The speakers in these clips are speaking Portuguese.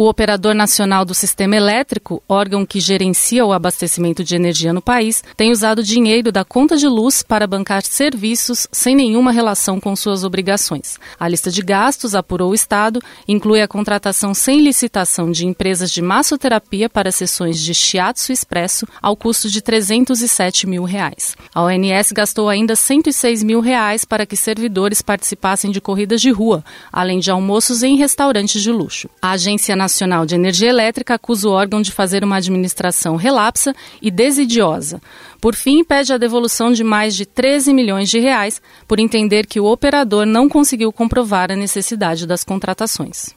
O Operador Nacional do Sistema Elétrico, órgão que gerencia o abastecimento de energia no país, tem usado dinheiro da conta de luz para bancar serviços sem nenhuma relação com suas obrigações. A lista de gastos, apurou o Estado, inclui a contratação sem licitação de empresas de massoterapia para sessões de shiatsu expresso ao custo de 307 mil reais. A ONS gastou ainda 106 mil reais para que servidores participassem de corridas de rua, além de almoços em restaurantes de luxo. A Agência Nacional Nacional de Energia Elétrica acusa o órgão de fazer uma administração relapsa e desidiosa. Por fim, pede a devolução de mais de 13 milhões de reais por entender que o operador não conseguiu comprovar a necessidade das contratações.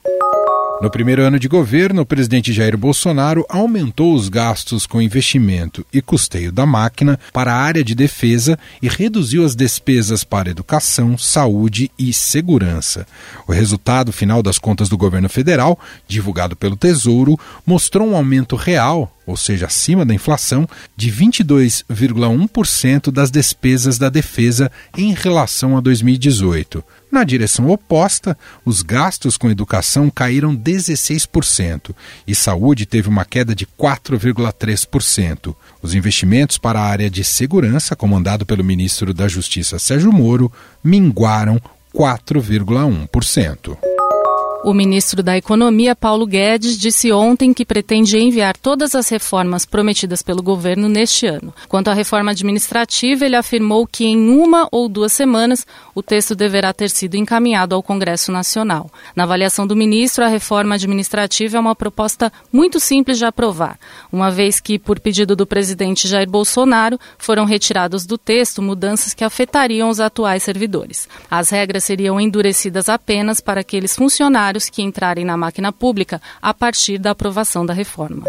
No primeiro ano de governo, o presidente Jair Bolsonaro aumentou os gastos com investimento e custeio da máquina para a área de defesa e reduziu as despesas para educação, saúde e segurança. O resultado final das contas do governo federal, divulgado pelo Tesouro, mostrou um aumento real ou seja, acima da inflação, de 22,1% das despesas da defesa em relação a 2018. Na direção oposta, os gastos com educação caíram 16% e saúde teve uma queda de 4,3%. Os investimentos para a área de segurança, comandado pelo ministro da Justiça Sérgio Moro, minguaram 4,1%. O ministro da Economia, Paulo Guedes, disse ontem que pretende enviar todas as reformas prometidas pelo governo neste ano. Quanto à reforma administrativa, ele afirmou que em uma ou duas semanas o texto deverá ter sido encaminhado ao Congresso Nacional. Na avaliação do ministro, a reforma administrativa é uma proposta muito simples de aprovar, uma vez que, por pedido do presidente Jair Bolsonaro, foram retirados do texto mudanças que afetariam os atuais servidores. As regras seriam endurecidas apenas para aqueles funcionários funcionários que entrarem na máquina pública a partir da aprovação da reforma.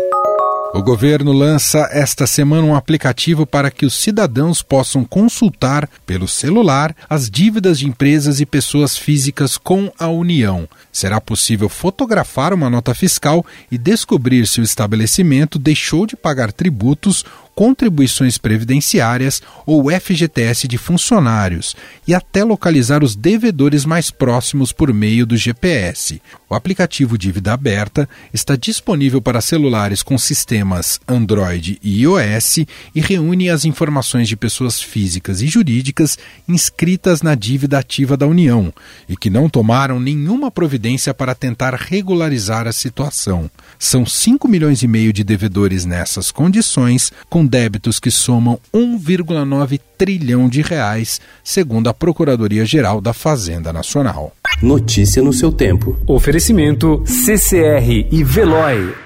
O governo lança esta semana um aplicativo para que os cidadãos possam consultar pelo celular as dívidas de empresas e pessoas físicas com a União. Será possível fotografar uma nota fiscal e descobrir se o estabelecimento deixou de pagar tributos contribuições previdenciárias ou FGTS de funcionários e até localizar os devedores mais próximos por meio do GPS. O aplicativo Dívida Aberta está disponível para celulares com sistemas Android e iOS e reúne as informações de pessoas físicas e jurídicas inscritas na dívida ativa da União e que não tomaram nenhuma providência para tentar regularizar a situação. São 5 milhões e meio de devedores nessas condições, com débitos que somam 1,9 trilhão de reais, segundo a Procuradoria-Geral da Fazenda Nacional. Notícia no seu tempo. Oferecimento CCR e Veloy.